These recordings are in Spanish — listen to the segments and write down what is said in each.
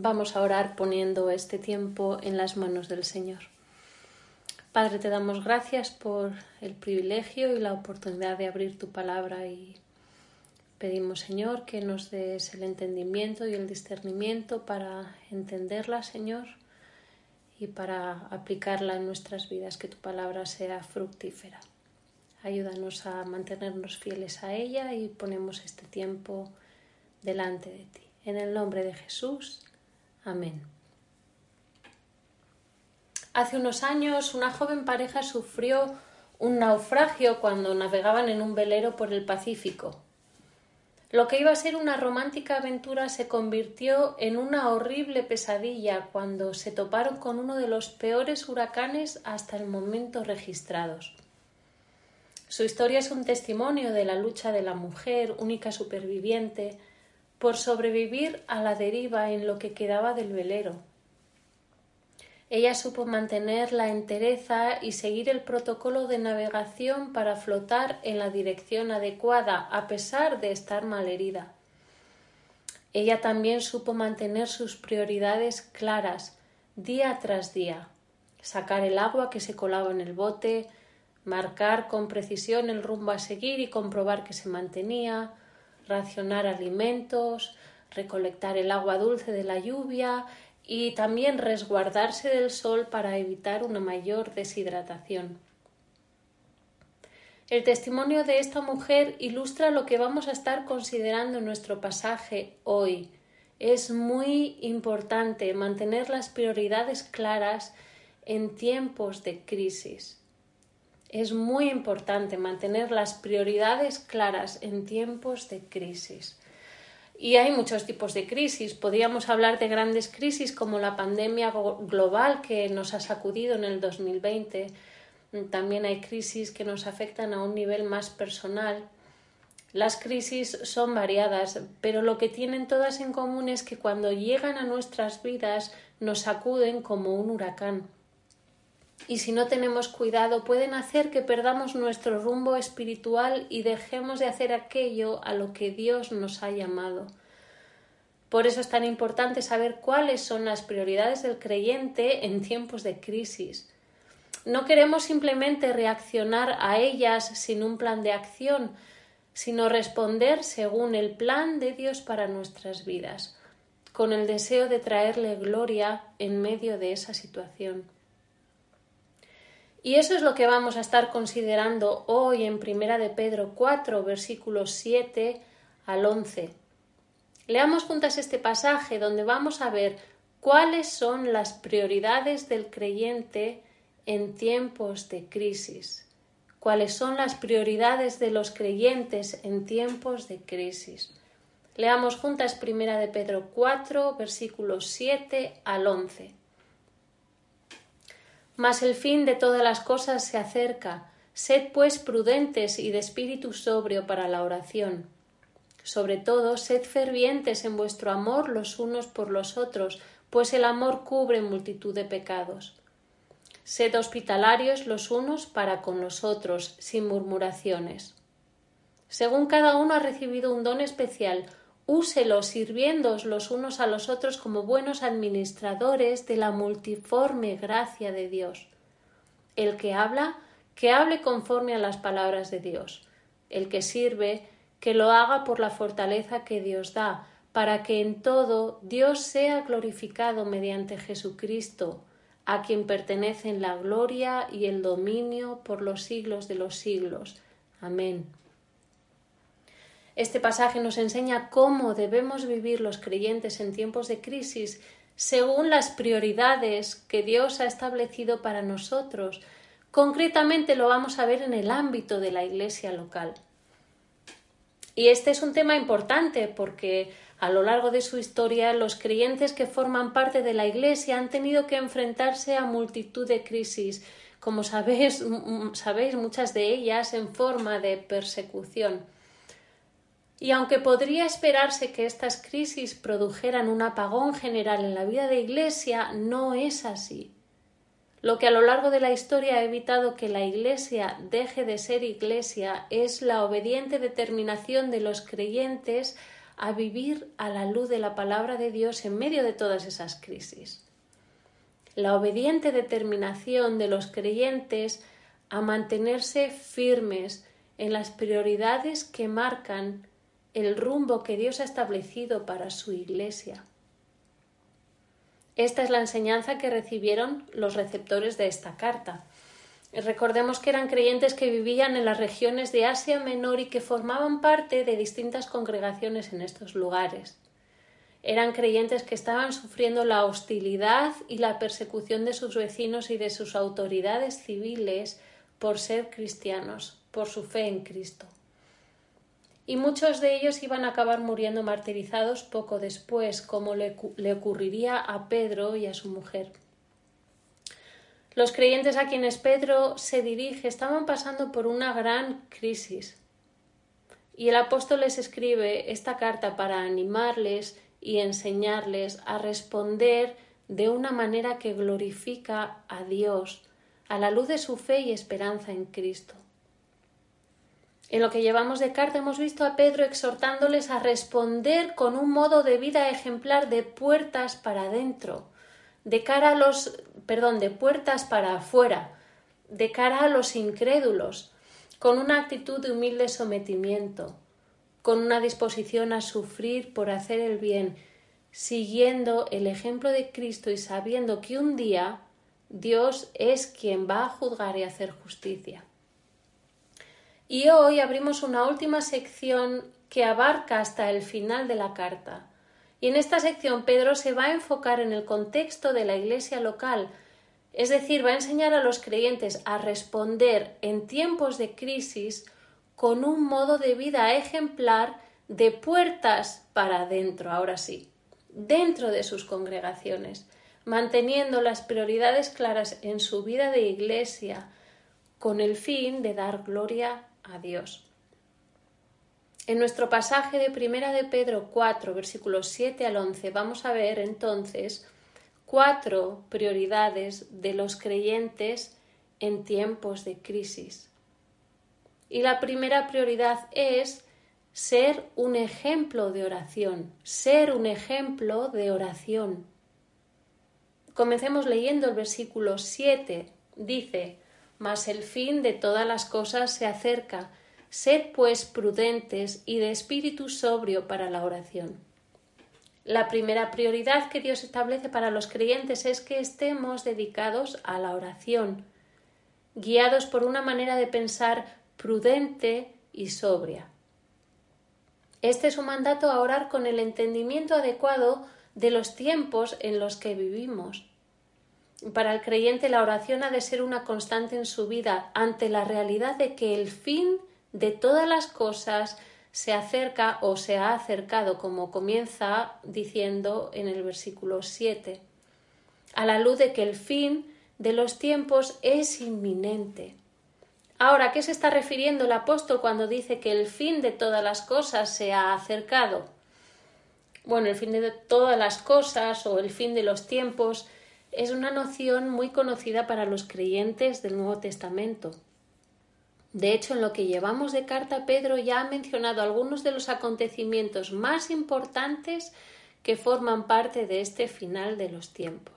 Vamos a orar poniendo este tiempo en las manos del Señor. Padre, te damos gracias por el privilegio y la oportunidad de abrir tu palabra y pedimos, Señor, que nos des el entendimiento y el discernimiento para entenderla, Señor, y para aplicarla en nuestras vidas, que tu palabra sea fructífera. Ayúdanos a mantenernos fieles a ella y ponemos este tiempo delante de ti. En el nombre de Jesús. Amén. Hace unos años una joven pareja sufrió un naufragio cuando navegaban en un velero por el Pacífico. Lo que iba a ser una romántica aventura se convirtió en una horrible pesadilla cuando se toparon con uno de los peores huracanes hasta el momento registrados. Su historia es un testimonio de la lucha de la mujer, única superviviente, por sobrevivir a la deriva en lo que quedaba del velero. Ella supo mantener la entereza y seguir el protocolo de navegación para flotar en la dirección adecuada, a pesar de estar malherida. Ella también supo mantener sus prioridades claras, día tras día, sacar el agua que se colaba en el bote, marcar con precisión el rumbo a seguir y comprobar que se mantenía, racionar alimentos, recolectar el agua dulce de la lluvia y también resguardarse del sol para evitar una mayor deshidratación. El testimonio de esta mujer ilustra lo que vamos a estar considerando en nuestro pasaje hoy. Es muy importante mantener las prioridades claras en tiempos de crisis. Es muy importante mantener las prioridades claras en tiempos de crisis. Y hay muchos tipos de crisis. Podríamos hablar de grandes crisis como la pandemia global que nos ha sacudido en el 2020. También hay crisis que nos afectan a un nivel más personal. Las crisis son variadas, pero lo que tienen todas en común es que cuando llegan a nuestras vidas nos sacuden como un huracán y si no tenemos cuidado pueden hacer que perdamos nuestro rumbo espiritual y dejemos de hacer aquello a lo que Dios nos ha llamado. Por eso es tan importante saber cuáles son las prioridades del creyente en tiempos de crisis. No queremos simplemente reaccionar a ellas sin un plan de acción, sino responder según el plan de Dios para nuestras vidas, con el deseo de traerle gloria en medio de esa situación. Y eso es lo que vamos a estar considerando hoy en Primera de Pedro 4, versículos 7 al 11. Leamos juntas este pasaje donde vamos a ver cuáles son las prioridades del creyente en tiempos de crisis. Cuáles son las prioridades de los creyentes en tiempos de crisis. Leamos juntas Primera de Pedro 4, versículos 7 al 11. Mas el fin de todas las cosas se acerca. Sed pues prudentes y de espíritu sobrio para la oración. Sobre todo, sed fervientes en vuestro amor los unos por los otros, pues el amor cubre multitud de pecados. Sed hospitalarios los unos para con los otros, sin murmuraciones. Según cada uno ha recibido un don especial, úselos sirviéndoos los unos a los otros como buenos administradores de la multiforme gracia de Dios. El que habla, que hable conforme a las palabras de Dios. El que sirve, que lo haga por la fortaleza que Dios da, para que en todo Dios sea glorificado mediante Jesucristo, a quien pertenecen la gloria y el dominio por los siglos de los siglos. Amén. Este pasaje nos enseña cómo debemos vivir los creyentes en tiempos de crisis según las prioridades que Dios ha establecido para nosotros. Concretamente lo vamos a ver en el ámbito de la iglesia local. Y este es un tema importante porque a lo largo de su historia los creyentes que forman parte de la iglesia han tenido que enfrentarse a multitud de crisis, como sabéis, sabéis muchas de ellas en forma de persecución. Y aunque podría esperarse que estas crisis produjeran un apagón general en la vida de Iglesia, no es así. Lo que a lo largo de la historia ha evitado que la Iglesia deje de ser Iglesia es la obediente determinación de los creyentes a vivir a la luz de la palabra de Dios en medio de todas esas crisis. La obediente determinación de los creyentes a mantenerse firmes en las prioridades que marcan el rumbo que Dios ha establecido para su Iglesia. Esta es la enseñanza que recibieron los receptores de esta carta. Recordemos que eran creyentes que vivían en las regiones de Asia Menor y que formaban parte de distintas congregaciones en estos lugares. Eran creyentes que estaban sufriendo la hostilidad y la persecución de sus vecinos y de sus autoridades civiles por ser cristianos, por su fe en Cristo. Y muchos de ellos iban a acabar muriendo martirizados poco después, como le, le ocurriría a Pedro y a su mujer. Los creyentes a quienes Pedro se dirige estaban pasando por una gran crisis. Y el apóstol les escribe esta carta para animarles y enseñarles a responder de una manera que glorifica a Dios a la luz de su fe y esperanza en Cristo. En lo que llevamos de carta hemos visto a Pedro exhortándoles a responder con un modo de vida ejemplar de puertas para adentro, de cara a los, perdón, de puertas para afuera, de cara a los incrédulos, con una actitud de humilde sometimiento, con una disposición a sufrir por hacer el bien, siguiendo el ejemplo de Cristo y sabiendo que un día Dios es quien va a juzgar y hacer justicia. Y hoy abrimos una última sección que abarca hasta el final de la carta. Y en esta sección Pedro se va a enfocar en el contexto de la iglesia local, es decir, va a enseñar a los creyentes a responder en tiempos de crisis con un modo de vida ejemplar de puertas para adentro, ahora sí, dentro de sus congregaciones, manteniendo las prioridades claras en su vida de iglesia, con el fin de dar gloria a Dios. En nuestro pasaje de Primera de Pedro 4, versículos 7 al 11, vamos a ver entonces cuatro prioridades de los creyentes en tiempos de crisis. Y la primera prioridad es ser un ejemplo de oración, ser un ejemplo de oración. Comencemos leyendo el versículo 7. Dice, mas el fin de todas las cosas se acerca. Sed pues prudentes y de espíritu sobrio para la oración. La primera prioridad que Dios establece para los creyentes es que estemos dedicados a la oración, guiados por una manera de pensar prudente y sobria. Este es un mandato a orar con el entendimiento adecuado de los tiempos en los que vivimos. Para el creyente la oración ha de ser una constante en su vida ante la realidad de que el fin de todas las cosas se acerca o se ha acercado, como comienza diciendo en el versículo 7, a la luz de que el fin de los tiempos es inminente. Ahora, ¿a qué se está refiriendo el apóstol cuando dice que el fin de todas las cosas se ha acercado? Bueno, el fin de todas las cosas o el fin de los tiempos es una noción muy conocida para los creyentes del Nuevo Testamento. De hecho, en lo que llevamos de carta, Pedro ya ha mencionado algunos de los acontecimientos más importantes que forman parte de este final de los tiempos.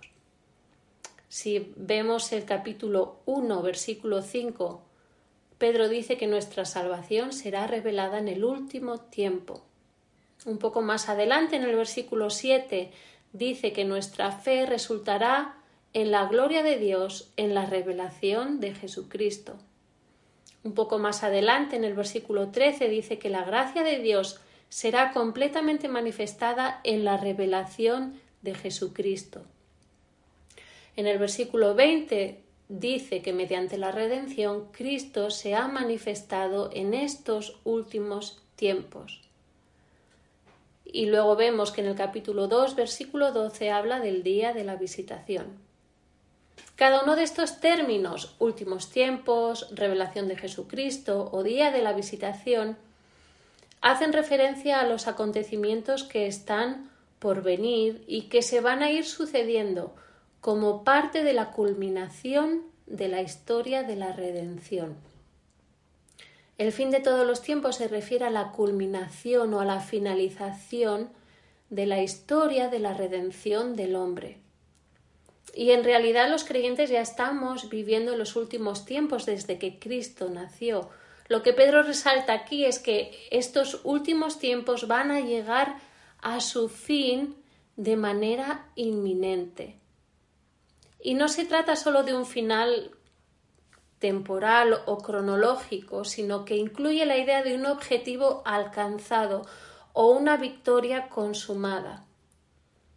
Si vemos el capítulo 1, versículo 5, Pedro dice que nuestra salvación será revelada en el último tiempo. Un poco más adelante, en el versículo 7, dice que nuestra fe resultará en la gloria de Dios, en la revelación de Jesucristo. Un poco más adelante, en el versículo 13, dice que la gracia de Dios será completamente manifestada en la revelación de Jesucristo. En el versículo 20 dice que mediante la redención Cristo se ha manifestado en estos últimos tiempos. Y luego vemos que en el capítulo 2, versículo 12, habla del día de la visitación. Cada uno de estos términos, últimos tiempos, revelación de Jesucristo o día de la visitación, hacen referencia a los acontecimientos que están por venir y que se van a ir sucediendo como parte de la culminación de la historia de la redención. El fin de todos los tiempos se refiere a la culminación o a la finalización de la historia de la redención del hombre. Y en realidad los creyentes ya estamos viviendo los últimos tiempos desde que Cristo nació. Lo que Pedro resalta aquí es que estos últimos tiempos van a llegar a su fin de manera inminente. Y no se trata solo de un final temporal o cronológico, sino que incluye la idea de un objetivo alcanzado o una victoria consumada.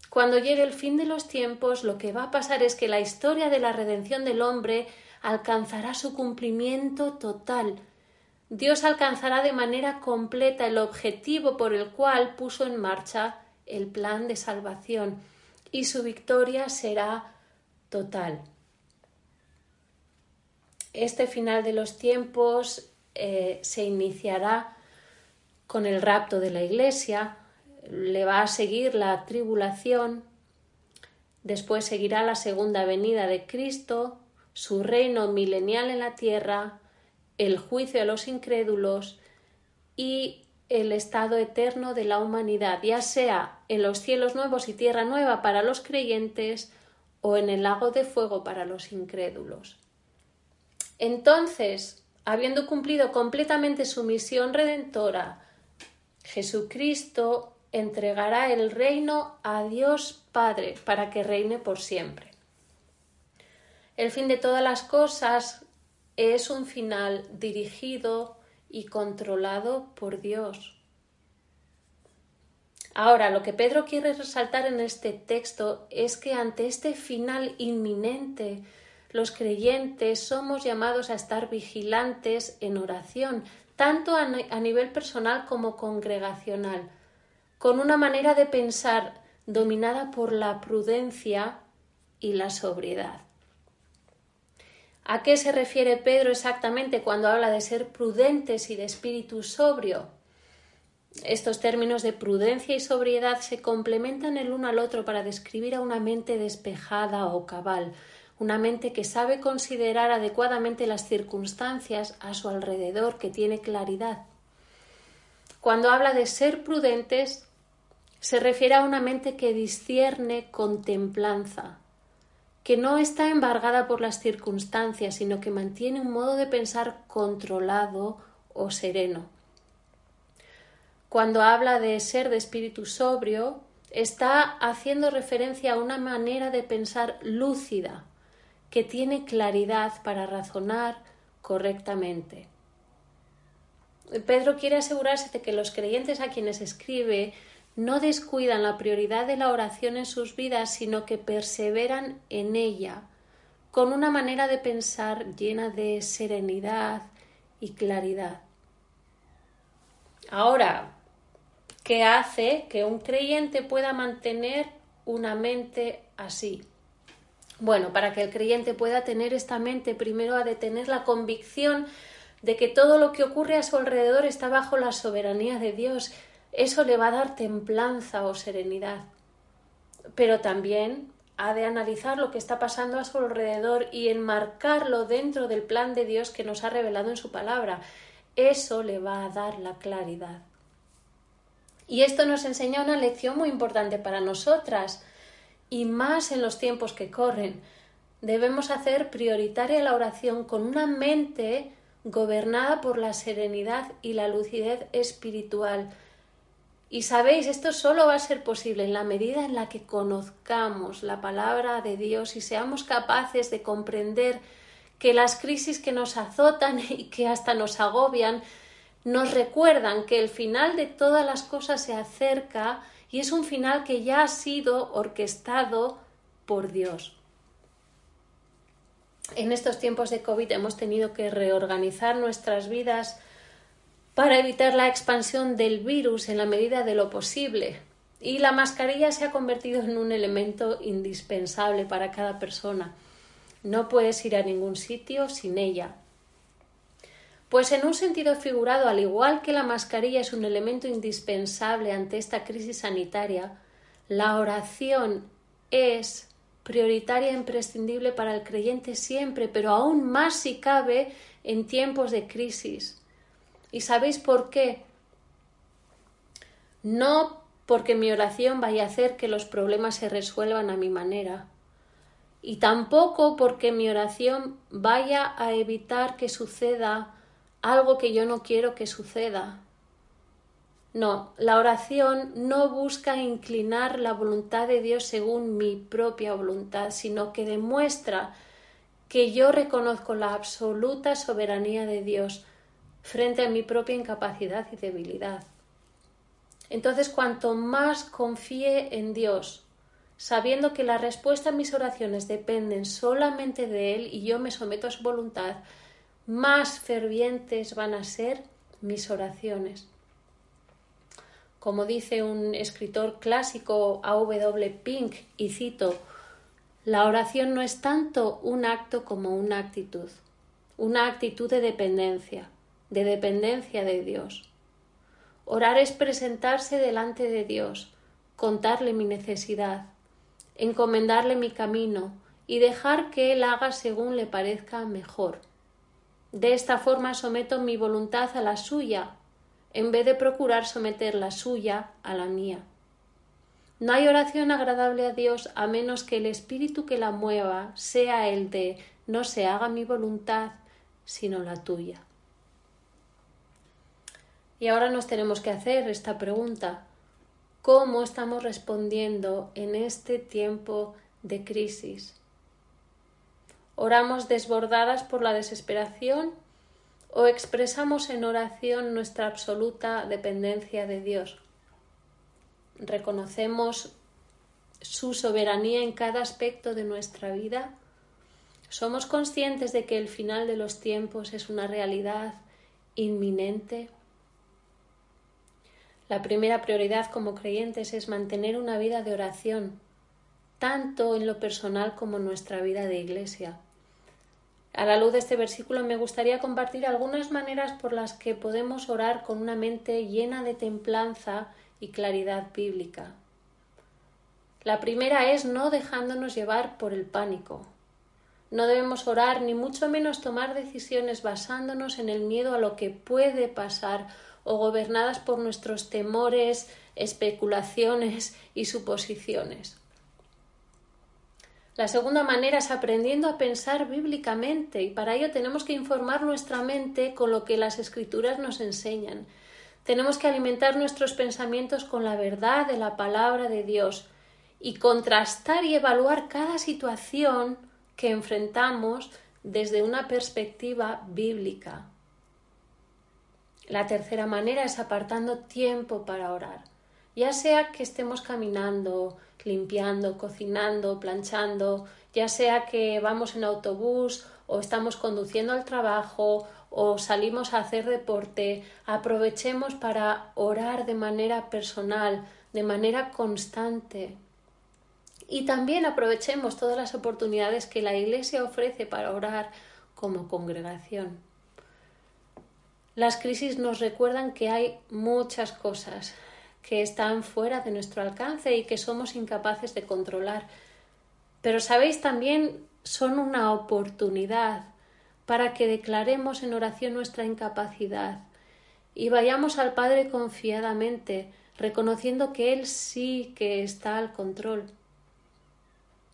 Cuando llegue el fin de los tiempos, lo que va a pasar es que la historia de la redención del hombre alcanzará su cumplimiento total. Dios alcanzará de manera completa el objetivo por el cual puso en marcha el plan de salvación y su victoria será total. Este final de los tiempos eh, se iniciará con el rapto de la Iglesia, le va a seguir la tribulación, después seguirá la segunda venida de Cristo, su reino milenial en la tierra, el juicio a los incrédulos y el estado eterno de la humanidad, ya sea en los cielos nuevos y tierra nueva para los creyentes o en el lago de fuego para los incrédulos. Entonces, habiendo cumplido completamente su misión redentora, Jesucristo entregará el reino a Dios Padre para que reine por siempre. El fin de todas las cosas es un final dirigido y controlado por Dios. Ahora, lo que Pedro quiere resaltar en este texto es que ante este final inminente, los creyentes somos llamados a estar vigilantes en oración, tanto a, nivel personal como congregacional con una manera de pensar dominada por la prudencia y la sobriedad. ¿A qué se refiere Pedro exactamente cuando habla de ser prudentes y de espíritu sobrio? Estos términos de prudencia y sobriedad se complementan el uno al otro para describir a una mente despejada o cabal, una mente que sabe considerar adecuadamente las circunstancias a su alrededor, que tiene claridad. Cuando habla de ser prudentes, se refiere a una mente que discierne con templanza, que no está embargada por las circunstancias, sino que mantiene un modo de pensar controlado o sereno. Cuando habla de ser de espíritu sobrio, está haciendo referencia a una manera de pensar lúcida, que tiene claridad para razonar correctamente. Pedro quiere asegurarse de que los creyentes a quienes escribe no descuidan la prioridad de la oración en sus vidas, sino que perseveran en ella, con una manera de pensar llena de serenidad y claridad. Ahora, ¿qué hace que un creyente pueda mantener una mente así? Bueno, para que el creyente pueda tener esta mente, primero ha de tener la convicción de que todo lo que ocurre a su alrededor está bajo la soberanía de Dios eso le va a dar templanza o serenidad. Pero también ha de analizar lo que está pasando a su alrededor y enmarcarlo dentro del plan de Dios que nos ha revelado en su palabra. Eso le va a dar la claridad. Y esto nos enseña una lección muy importante para nosotras, y más en los tiempos que corren. Debemos hacer prioritaria la oración con una mente gobernada por la serenidad y la lucidez espiritual, y sabéis, esto solo va a ser posible en la medida en la que conozcamos la palabra de Dios y seamos capaces de comprender que las crisis que nos azotan y que hasta nos agobian nos recuerdan que el final de todas las cosas se acerca y es un final que ya ha sido orquestado por Dios. En estos tiempos de COVID hemos tenido que reorganizar nuestras vidas para evitar la expansión del virus en la medida de lo posible. Y la mascarilla se ha convertido en un elemento indispensable para cada persona. No puedes ir a ningún sitio sin ella. Pues en un sentido figurado, al igual que la mascarilla es un elemento indispensable ante esta crisis sanitaria, la oración es prioritaria e imprescindible para el creyente siempre, pero aún más si cabe en tiempos de crisis. ¿Y sabéis por qué? No porque mi oración vaya a hacer que los problemas se resuelvan a mi manera, y tampoco porque mi oración vaya a evitar que suceda algo que yo no quiero que suceda. No, la oración no busca inclinar la voluntad de Dios según mi propia voluntad, sino que demuestra que yo reconozco la absoluta soberanía de Dios frente a mi propia incapacidad y debilidad. Entonces, cuanto más confíe en Dios, sabiendo que la respuesta a mis oraciones dependen solamente de Él y yo me someto a su voluntad, más fervientes van a ser mis oraciones. Como dice un escritor clásico A.W. Pink, y cito, la oración no es tanto un acto como una actitud, una actitud de dependencia, de dependencia de Dios. Orar es presentarse delante de Dios, contarle mi necesidad, encomendarle mi camino y dejar que Él haga según le parezca mejor. De esta forma someto mi voluntad a la suya, en vez de procurar someter la suya a la mía. No hay oración agradable a Dios a menos que el espíritu que la mueva sea el de no se haga mi voluntad, sino la tuya. Y ahora nos tenemos que hacer esta pregunta. ¿Cómo estamos respondiendo en este tiempo de crisis? ¿Oramos desbordadas por la desesperación o expresamos en oración nuestra absoluta dependencia de Dios? ¿Reconocemos su soberanía en cada aspecto de nuestra vida? ¿Somos conscientes de que el final de los tiempos es una realidad inminente? La primera prioridad como creyentes es mantener una vida de oración, tanto en lo personal como en nuestra vida de iglesia. A la luz de este versículo me gustaría compartir algunas maneras por las que podemos orar con una mente llena de templanza y claridad bíblica. La primera es no dejándonos llevar por el pánico. No debemos orar ni mucho menos tomar decisiones basándonos en el miedo a lo que puede pasar o gobernadas por nuestros temores, especulaciones y suposiciones. La segunda manera es aprendiendo a pensar bíblicamente y para ello tenemos que informar nuestra mente con lo que las escrituras nos enseñan. Tenemos que alimentar nuestros pensamientos con la verdad de la palabra de Dios y contrastar y evaluar cada situación que enfrentamos desde una perspectiva bíblica. La tercera manera es apartando tiempo para orar, ya sea que estemos caminando, limpiando, cocinando, planchando, ya sea que vamos en autobús o estamos conduciendo al trabajo o salimos a hacer deporte, aprovechemos para orar de manera personal, de manera constante. Y también aprovechemos todas las oportunidades que la Iglesia ofrece para orar como congregación. Las crisis nos recuerdan que hay muchas cosas que están fuera de nuestro alcance y que somos incapaces de controlar. Pero sabéis también son una oportunidad para que declaremos en oración nuestra incapacidad y vayamos al Padre confiadamente, reconociendo que Él sí que está al control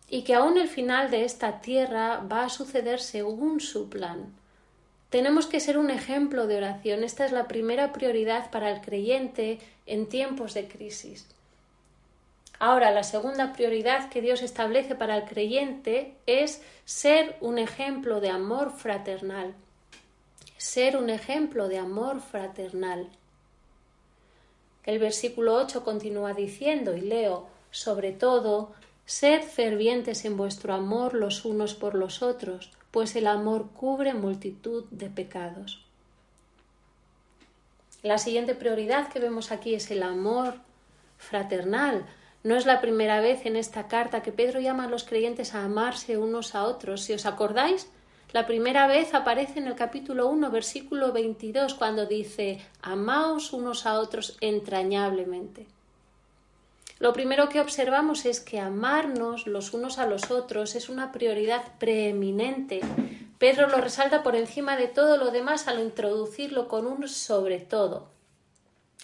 y que aún el final de esta tierra va a suceder según su plan. Tenemos que ser un ejemplo de oración. Esta es la primera prioridad para el creyente en tiempos de crisis. Ahora, la segunda prioridad que Dios establece para el creyente es ser un ejemplo de amor fraternal. Ser un ejemplo de amor fraternal. El versículo 8 continúa diciendo, y leo, sobre todo, sed fervientes en vuestro amor los unos por los otros, pues el amor cubre multitud de pecados. La siguiente prioridad que vemos aquí es el amor fraternal. No es la primera vez en esta carta que Pedro llama a los creyentes a amarse unos a otros. Si os acordáis, la primera vez aparece en el capítulo 1, versículo 22, cuando dice, amaos unos a otros entrañablemente. Lo primero que observamos es que amarnos los unos a los otros es una prioridad preeminente Pedro lo resalta por encima de todo lo demás al introducirlo con un sobre todo.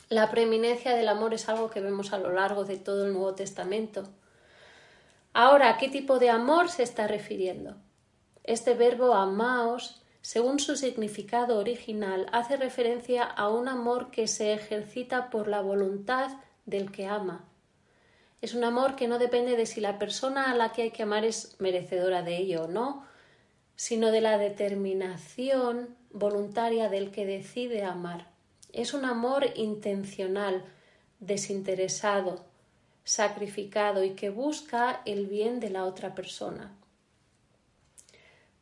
La preeminencia del amor es algo que vemos a lo largo de todo el Nuevo Testamento. Ahora, ¿a qué tipo de amor se está refiriendo? Este verbo amaos, según su significado original, hace referencia a un amor que se ejercita por la voluntad del que ama. Es un amor que no depende de si la persona a la que hay que amar es merecedora de ello o no, sino de la determinación voluntaria del que decide amar. Es un amor intencional, desinteresado, sacrificado y que busca el bien de la otra persona.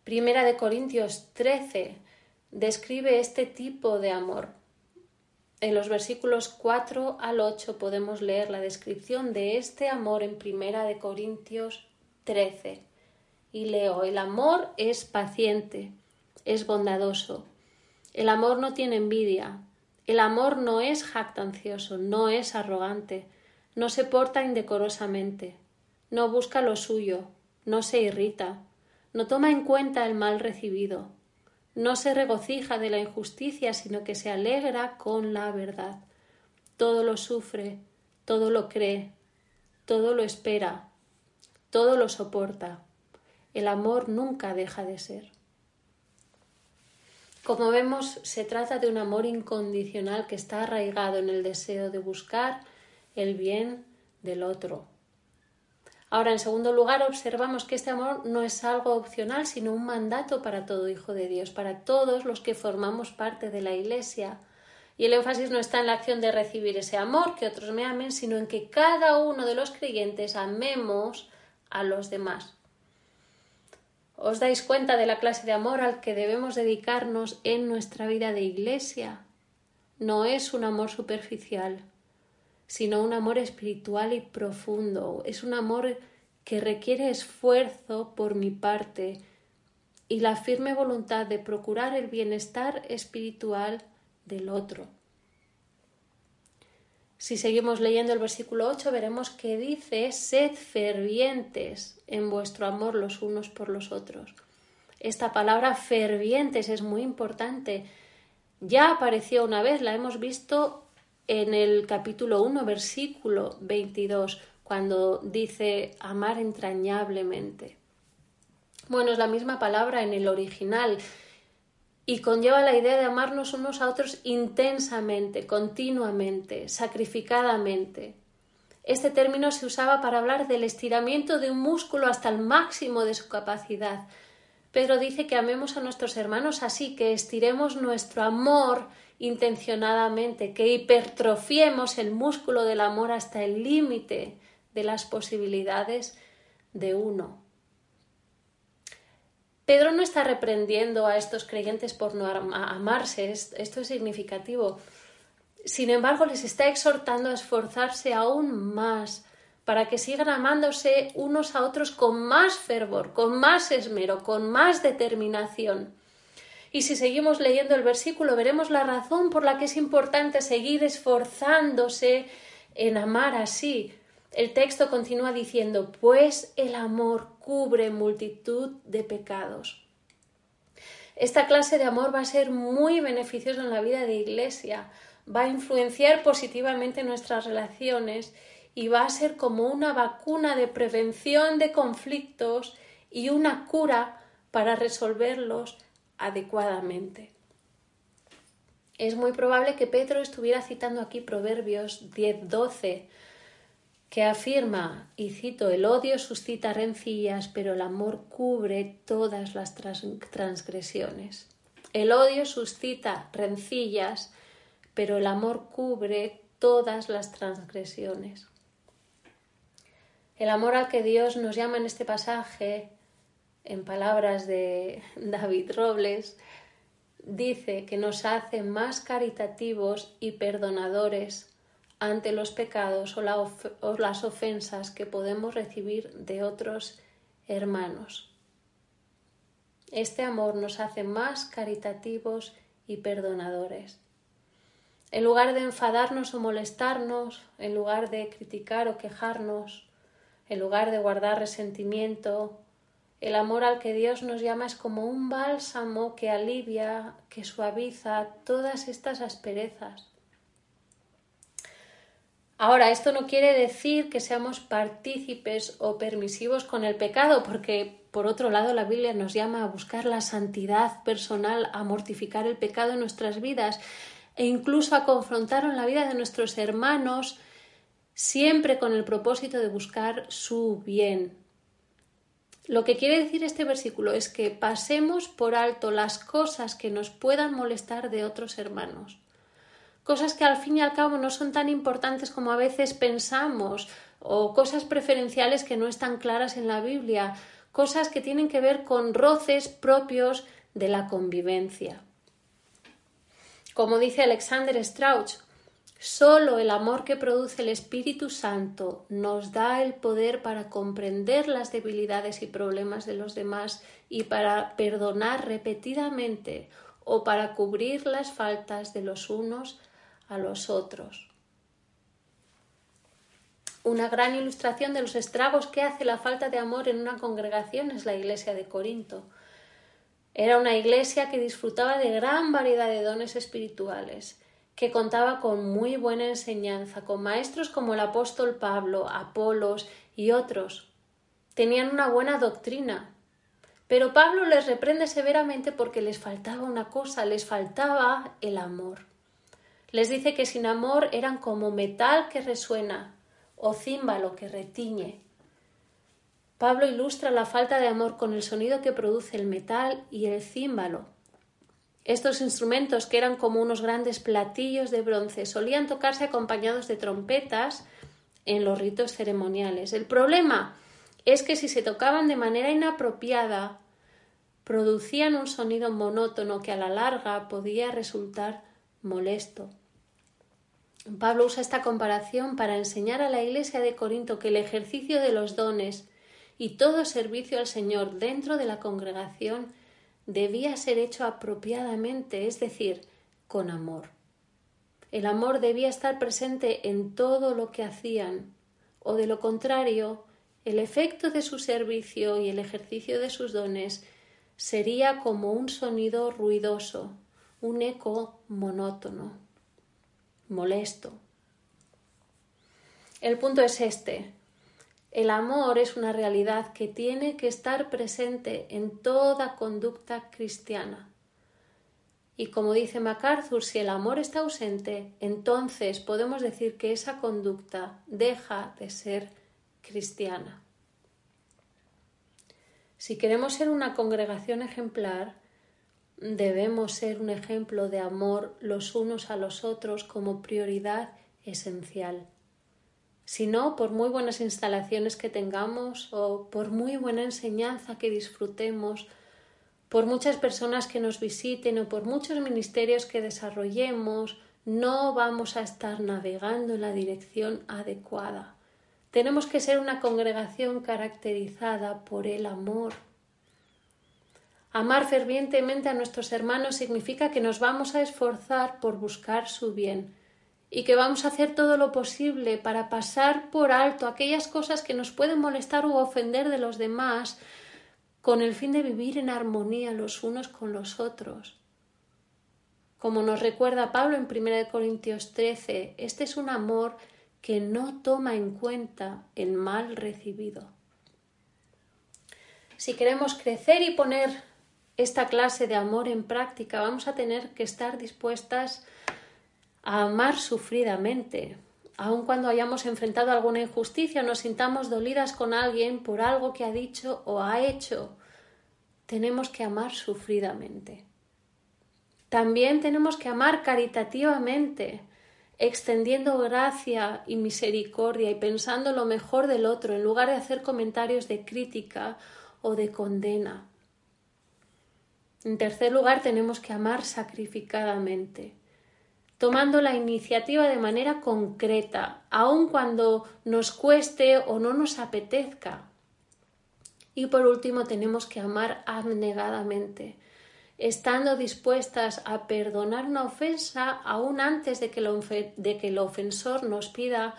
Primera de Corintios 13 describe este tipo de amor. En los versículos 4 al 8 podemos leer la descripción de este amor en Primera de Corintios 13. Y leo, el amor es paciente, es bondadoso. El amor no tiene envidia. El amor no es jactancioso, no es arrogante, no se porta indecorosamente, no busca lo suyo, no se irrita, no toma en cuenta el mal recibido, no se regocija de la injusticia, sino que se alegra con la verdad. Todo lo sufre, todo lo cree, todo lo espera, todo lo soporta. El amor nunca deja de ser. Como vemos, se trata de un amor incondicional que está arraigado en el deseo de buscar el bien del otro, Ahora, en segundo lugar, observamos que este amor no es algo opcional, sino un mandato para todo hijo de Dios, para todos los que formamos parte de la Iglesia. Y el énfasis no está en la acción de recibir ese amor, que otros me amen, sino en que cada uno de los creyentes amemos a los demás. ¿Os dais cuenta de la clase de amor al que debemos dedicarnos en nuestra vida de iglesia? No es un amor superficial, sino un amor espiritual y profundo. Es un amor que requiere esfuerzo por mi parte y la firme voluntad de procurar el bienestar espiritual del otro. Si seguimos leyendo el versículo 8, veremos que dice, sed fervientes en vuestro amor los unos por los otros. Esta palabra fervientes es muy importante. Ya apareció una vez, la hemos visto en el capítulo 1, versículo 22, cuando dice amar entrañablemente. Bueno, es la misma palabra en el original y conlleva la idea de amarnos unos a otros intensamente, continuamente, sacrificadamente. Este término se usaba para hablar del estiramiento de un músculo hasta el máximo de su capacidad. Pedro dice que amemos a nuestros hermanos así, que estiremos nuestro amor intencionadamente, que hipertrofiemos el músculo del amor hasta el límite de las posibilidades de uno. Pedro no está reprendiendo a estos creyentes por no amarse, esto es significativo. Sin embargo, les está exhortando a esforzarse aún más para que sigan amándose unos a otros con más fervor, con más esmero, con más determinación. Y si seguimos leyendo el versículo, veremos la razón por la que es importante seguir esforzándose en amar así. El texto continúa diciendo, pues el amor cubre multitud de pecados. Esta clase de amor va a ser muy beneficiosa en la vida de iglesia, va a influenciar positivamente nuestras relaciones y va a ser como una vacuna de prevención de conflictos y una cura para resolverlos adecuadamente. Es muy probable que Pedro estuviera citando aquí Proverbios 10:12, que afirma, y cito, el odio suscita rencillas, pero el amor cubre todas las transgresiones. El odio suscita rencillas, pero el amor cubre todas las transgresiones. El amor al que Dios nos llama en este pasaje en palabras de David Robles, dice que nos hace más caritativos y perdonadores ante los pecados o, las ofensas que podemos recibir de otros hermanos. Este amor nos hace más caritativos y perdonadores. En lugar de enfadarnos o molestarnos, en lugar de criticar o quejarnos, en lugar de guardar resentimiento El amor al que Dios nos llama es como un bálsamo que alivia, que suaviza todas estas asperezas. Ahora, esto no quiere decir que seamos partícipes o permisivos con el pecado, porque por otro lado la Biblia nos llama a buscar la santidad personal, a mortificar el pecado en nuestras vidas e incluso a confrontar en la vida de nuestros hermanos, siempre con el propósito de buscar su bien. Lo que quiere decir este versículo es que pasemos por alto las cosas que nos puedan molestar de otros hermanos cosas que al fin y al cabo no son tan importantes como a veces pensamos, o cosas preferenciales que no están claras en la Biblia, cosas que tienen que ver con roces propios de la convivencia. Como dice Alexander Strauch, solo el amor que produce el Espíritu Santo nos da el poder para comprender las debilidades y problemas de los demás y para perdonar repetidamente o para cubrir las faltas de los unos a los otros. Una gran ilustración de los estragos que hace la falta de amor en una congregación es la iglesia de Corinto. Era una iglesia que disfrutaba de gran variedad de dones espirituales, que contaba con muy buena enseñanza, con maestros como el apóstol Pablo, Apolos y otros. Tenían una buena doctrina. Pero Pablo les reprende severamente porque les faltaba una cosa, les faltaba el amor. Les dice que sin amor eran como metal que resuena o címbalo que retiñe. Pablo ilustra la falta de amor con el sonido que produce el metal y el címbalo. Estos instrumentos, que eran como unos grandes platillos de bronce, solían tocarse acompañados de trompetas en los ritos ceremoniales. El problema es que si se tocaban de manera inapropiada, producían un sonido monótono que a la larga podía resultar molesto. Pablo usa esta comparación para enseñar a la Iglesia de Corinto que el ejercicio de los dones y todo servicio al Señor dentro de la congregación debía ser hecho apropiadamente, es decir, con amor. El amor debía estar presente en todo lo que hacían, o de lo contrario, el efecto de su servicio y el ejercicio de sus dones sería como un sonido ruidoso, un eco monótono molesto. El punto es este. El amor es una realidad que tiene que estar presente en toda conducta cristiana. Y como dice MacArthur, si el amor está ausente, entonces podemos decir que esa conducta deja de ser cristiana. Si queremos ser una congregación ejemplar, debemos ser un ejemplo de amor los unos a los otros como prioridad esencial. Si no, por muy buenas instalaciones que tengamos o por muy buena enseñanza que disfrutemos, por muchas personas que nos visiten o por muchos ministerios que desarrollemos, no vamos a estar navegando en la dirección adecuada. Tenemos que ser una congregación caracterizada por el amor, Amar fervientemente a nuestros hermanos significa que nos vamos a esforzar por buscar su bien y que vamos a hacer todo lo posible para pasar por alto aquellas cosas que nos pueden molestar u ofender de los demás con el fin de vivir en armonía los unos con los otros. Como nos recuerda Pablo en 1 Corintios 13, este es un amor que no toma en cuenta el mal recibido. Si queremos crecer y poner esta clase de amor en práctica, vamos a tener que estar dispuestas a amar sufridamente, aun cuando hayamos enfrentado alguna injusticia o nos sintamos dolidas con alguien por algo que ha dicho o ha hecho. Tenemos que amar sufridamente. También tenemos que amar caritativamente, extendiendo gracia y misericordia y pensando lo mejor del otro en lugar de hacer comentarios de crítica o de condena. En tercer lugar, tenemos que amar sacrificadamente, tomando la iniciativa de manera concreta, aun cuando nos cueste o no nos apetezca. Y por último, tenemos que amar abnegadamente, estando dispuestas a perdonar una ofensa aún antes de que, de que el ofensor nos pida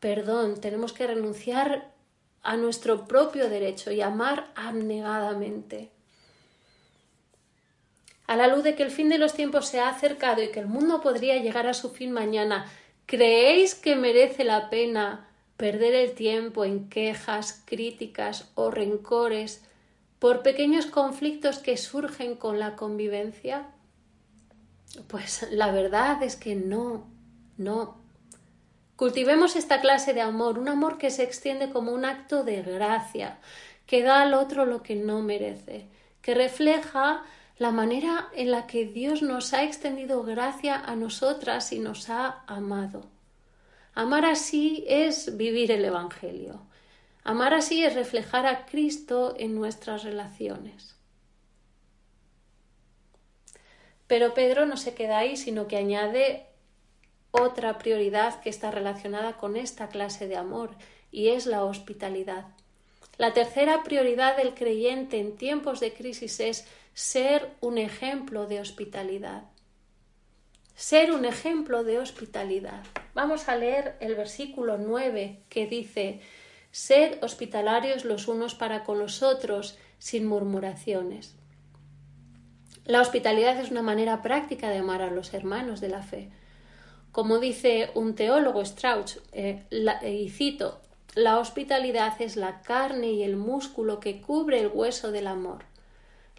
perdón. Tenemos que renunciar a nuestro propio derecho y amar abnegadamente. A la luz de que el fin de los tiempos se ha acercado y que el mundo podría llegar a su fin mañana, ¿creéis que merece la pena perder el tiempo en quejas, críticas o rencores por pequeños conflictos que surgen con la convivencia? Pues la verdad es que no, no. Cultivemos esta clase de amor, un amor que se extiende como un acto de gracia, que da al otro lo que no merece, que refleja la manera en la que Dios nos ha extendido gracia a nosotras y nos ha amado. Amar así es vivir el Evangelio. Amar así es reflejar a Cristo en nuestras relaciones. Pero Pedro no se queda ahí, sino que añade otra prioridad que está relacionada con esta clase de amor, y es la hospitalidad. La tercera prioridad del creyente en tiempos de crisis es ser un ejemplo de hospitalidad ser un ejemplo de hospitalidad. Vamos a leer el versículo 9 que dice, Sed hospitalarios los unos para con los otros sin murmuraciones. La hospitalidad es una manera práctica de amar a los hermanos de la fe. Como dice un teólogo Strauch, eh, y cito, la hospitalidad es la carne y el músculo que cubre el hueso del amor.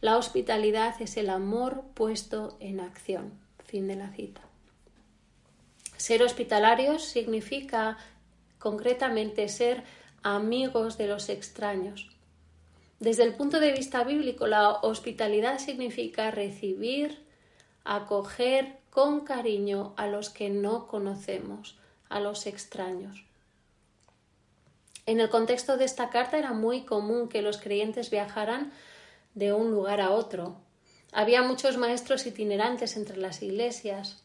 La hospitalidad es el amor puesto en acción. Fin de la cita. Ser hospitalarios significa concretamente ser amigos de los extraños. Desde el punto de vista bíblico, la hospitalidad significa recibir, acoger con cariño a los que no conocemos, a los extraños. En el contexto de esta carta era muy común que los creyentes viajaran de un lugar a otro, había muchos maestros itinerantes entre las iglesias.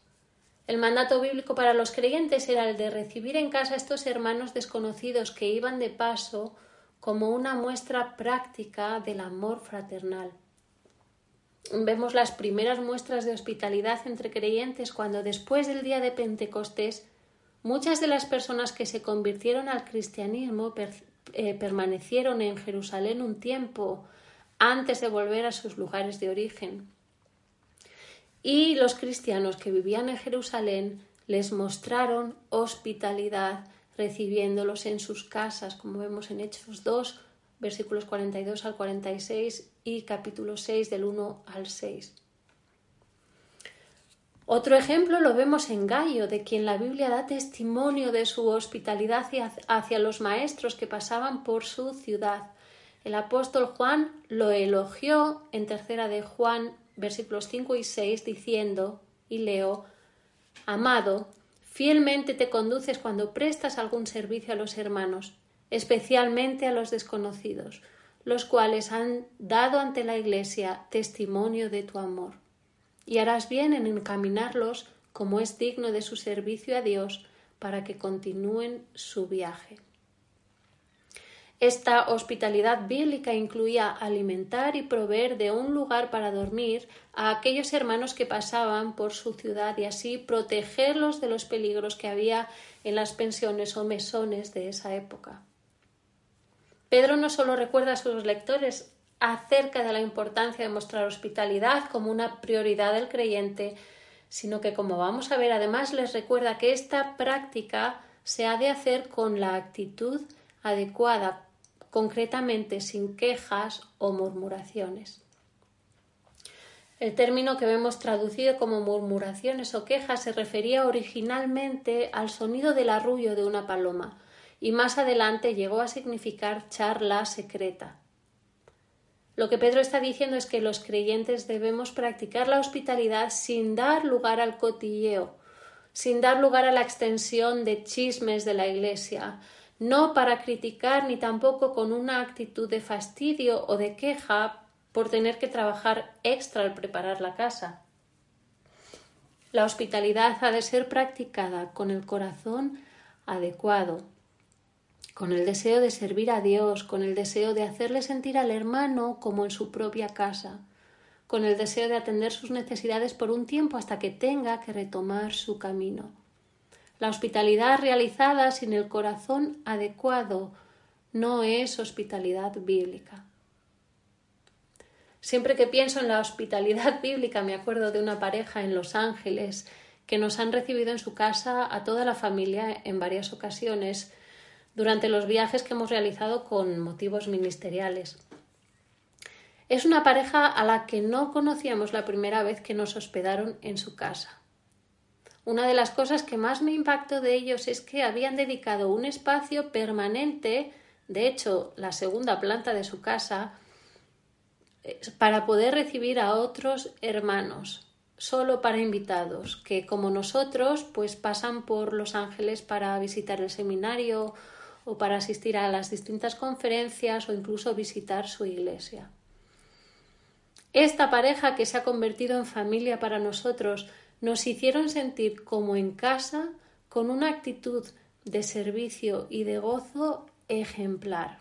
El mandato bíblico para los creyentes era el de recibir en casa a estos hermanos desconocidos que iban de paso como una muestra práctica del amor fraternal. Vemos las primeras muestras de hospitalidad entre creyentes cuando después del día de Pentecostés muchas de las personas que se convirtieron al cristianismo eh, permanecieron en Jerusalén un tiempo antes de volver a sus lugares de origen. Y los cristianos que vivían en Jerusalén les mostraron hospitalidad recibiéndolos en sus casas, como vemos en Hechos 2, versículos 42 al 46 y capítulo 6 del 1 al 6. Otro ejemplo lo vemos en Gallo, de quien la Biblia da testimonio de su hospitalidad hacia los maestros que pasaban por su ciudad. El apóstol Juan lo elogió en tercera de Juan, versículos 5 y 6, diciendo, y leo, Amado, fielmente te conduces cuando prestas algún servicio a los hermanos, especialmente a los desconocidos, los cuales han dado ante la Iglesia testimonio de tu amor. Y harás bien en encaminarlos como es digno de su servicio a Dios, para que continúen su viaje. Esta hospitalidad bíblica incluía alimentar y proveer de un lugar para dormir a aquellos hermanos que pasaban por su ciudad y así protegerlos de los peligros que había en las pensiones o mesones de esa época. Pedro no solo recuerda a sus lectores acerca de la importancia de mostrar hospitalidad como una prioridad del creyente, sino que, como vamos a ver, además les recuerda que esta práctica se ha de hacer con la actitud adecuada, concretamente sin quejas o murmuraciones. El término que vemos traducido como murmuraciones o quejas se refería originalmente al sonido del arrullo de una paloma y más adelante llegó a significar charla secreta. Lo que Pedro está diciendo es que los creyentes debemos practicar la hospitalidad sin dar lugar al cotilleo, sin dar lugar a la extensión de chismes de la Iglesia, no para criticar ni tampoco con una actitud de fastidio o de queja por tener que trabajar extra al preparar la casa. La hospitalidad ha de ser practicada con el corazón adecuado, con el deseo de servir a Dios, con el deseo de hacerle sentir al hermano como en su propia casa, con el deseo de atender sus necesidades por un tiempo hasta que tenga que retomar su camino. La hospitalidad realizada sin el corazón adecuado no es hospitalidad bíblica. Siempre que pienso en la hospitalidad bíblica me acuerdo de una pareja en Los Ángeles que nos han recibido en su casa a toda la familia en varias ocasiones durante los viajes que hemos realizado con motivos ministeriales. Es una pareja a la que no conocíamos la primera vez que nos hospedaron en su casa. Una de las cosas que más me impactó de ellos es que habían dedicado un espacio permanente, de hecho la segunda planta de su casa, para poder recibir a otros hermanos, solo para invitados, que como nosotros, pues pasan por Los Ángeles para visitar el seminario o para asistir a las distintas conferencias o incluso visitar su iglesia. Esta pareja que se ha convertido en familia para nosotros nos hicieron sentir como en casa con una actitud de servicio y de gozo ejemplar.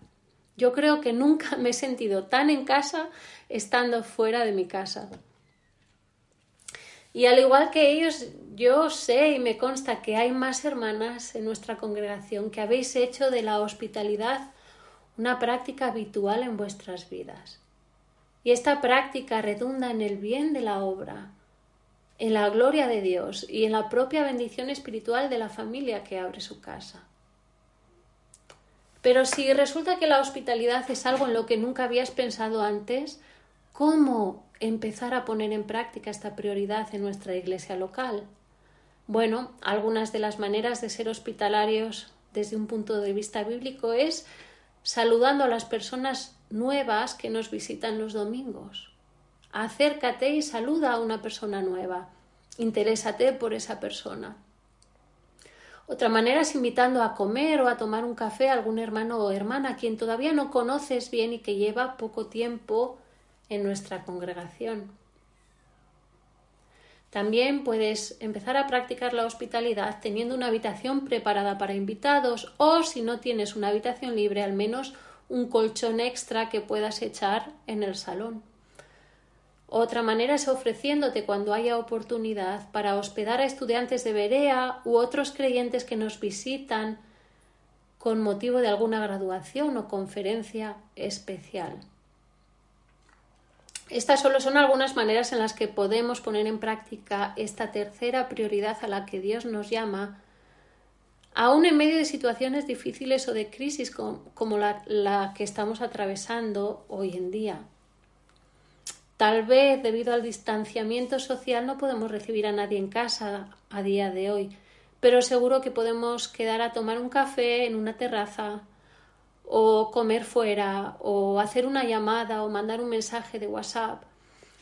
Yo creo que nunca me he sentido tan en casa estando fuera de mi casa. Y al igual que ellos, yo sé y me consta que hay más hermanas en nuestra congregación que habéis hecho de la hospitalidad una práctica habitual en vuestras vidas. Y esta práctica redunda en el bien de la obra, en la gloria de Dios y en la propia bendición espiritual de la familia que abre su casa. Pero si resulta que la hospitalidad es algo en lo que nunca habías pensado antes, ¿cómo empezar a poner en práctica esta prioridad en nuestra iglesia local? Bueno, algunas de las maneras de ser hospitalarios desde un punto de vista bíblico es saludando a las personas nuevas que nos visitan los domingos. Acércate y saluda a una persona nueva. Interésate por esa persona. Otra manera es invitando a comer o a tomar un café a algún hermano o hermana quien todavía no conoces bien y que lleva poco tiempo en nuestra congregación. También puedes empezar a practicar la hospitalidad teniendo una habitación preparada para invitados o si no tienes una habitación libre al menos un colchón extra que puedas echar en el salón. Otra manera es ofreciéndote cuando haya oportunidad para hospedar a estudiantes de Berea u otros creyentes que nos visitan con motivo de alguna graduación o conferencia especial. Estas solo son algunas maneras en las que podemos poner en práctica esta tercera prioridad a la que Dios nos llama, aún en medio de situaciones difíciles o de crisis como, la, la que estamos atravesando hoy en día. Tal vez debido al distanciamiento social no podemos recibir a nadie en casa a día de hoy, pero seguro que podemos quedar a tomar un café en una terraza o comer fuera o hacer una llamada o mandar un mensaje de WhatsApp.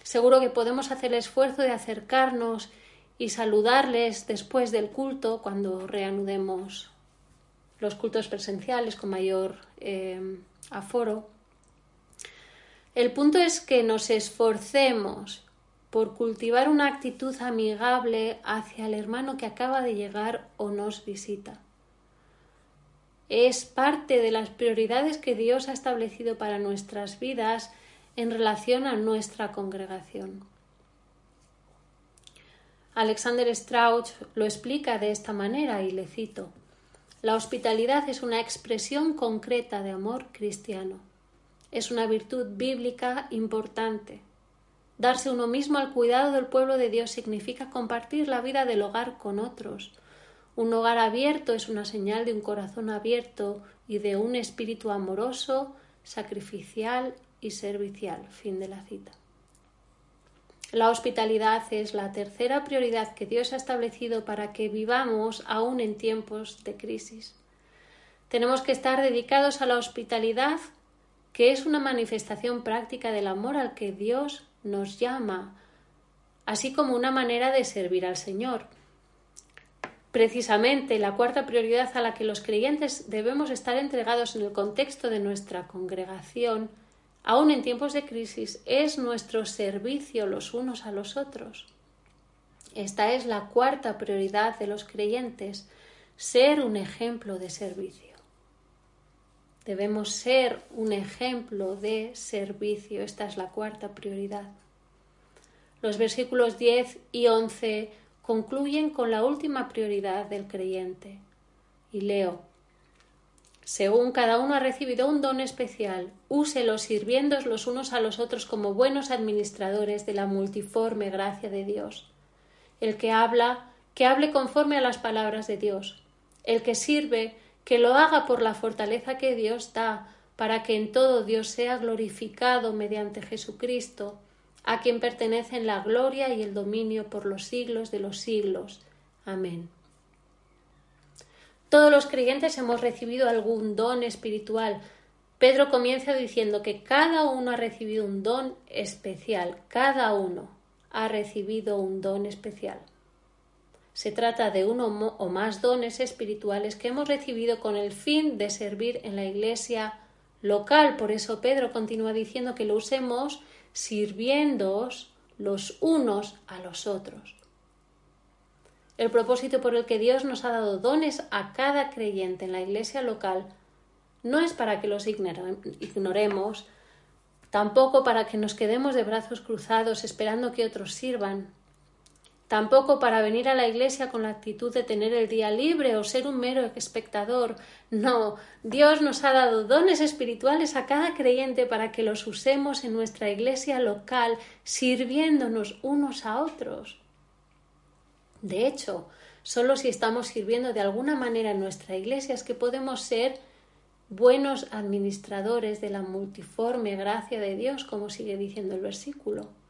Seguro que podemos hacer el esfuerzo de acercarnos y saludarles después del culto cuando reanudemos los cultos presenciales con mayor eh, aforo. El punto es que nos esforcemos por cultivar una actitud amigable hacia el hermano que acaba de llegar o nos visita. Es parte de las prioridades que Dios ha establecido para nuestras vidas en relación a nuestra congregación. Alexander Strauch lo explica de esta manera y le cito La hospitalidad es una expresión concreta de amor cristiano es una virtud bíblica importante. Darse uno mismo al cuidado del pueblo de Dios significa compartir la vida del hogar con otros. Un hogar abierto es una señal de un corazón abierto y de un espíritu amoroso, sacrificial y servicial. Fin de la cita. La hospitalidad es la tercera prioridad que Dios ha establecido para que vivamos aún en tiempos de crisis. Tenemos que estar dedicados a la hospitalidad que es una manifestación práctica del amor al que Dios nos llama, así como una manera de servir al Señor. Precisamente la cuarta prioridad a la que los creyentes debemos estar entregados en el contexto de nuestra congregación, aun en tiempos de crisis, es nuestro servicio los unos a los otros. Esta es la cuarta prioridad de los creyentes, ser un ejemplo de servicio. Debemos ser un ejemplo de servicio. Esta es la cuarta prioridad. Los versículos 10 y 11 concluyen con la última prioridad del creyente. Y leo, según cada uno ha recibido un don especial, úselos sirviéndos los unos a los otros como buenos administradores de la multiforme gracia de Dios. El que habla, que hable conforme a las palabras de Dios. El que sirve, que lo haga por la fortaleza que Dios da, para que en todo Dios sea glorificado mediante Jesucristo, a quien pertenecen la gloria y el dominio por los siglos de los siglos. Amén. Todos los creyentes hemos recibido algún don espiritual. Pedro comienza diciendo que cada uno ha recibido un don especial, cada uno ha recibido un don especial. Se trata de uno o más dones espirituales que hemos recibido con el fin de servir en la iglesia local. Por eso Pedro continúa diciendo que lo usemos sirviéndoos los unos a los otros. El propósito por el que Dios nos ha dado dones a cada creyente en la iglesia local no es para que los ignoremos, tampoco para que nos quedemos de brazos cruzados esperando que otros sirvan, tampoco para venir a la iglesia con la actitud de tener el día libre o ser un mero espectador. No, Dios nos ha dado dones espirituales a cada creyente para que los usemos en nuestra iglesia local, sirviéndonos unos a otros. De hecho, solo si estamos sirviendo de alguna manera en nuestra iglesia es que podemos ser buenos administradores de la multiforme gracia de Dios, como sigue diciendo el versículo.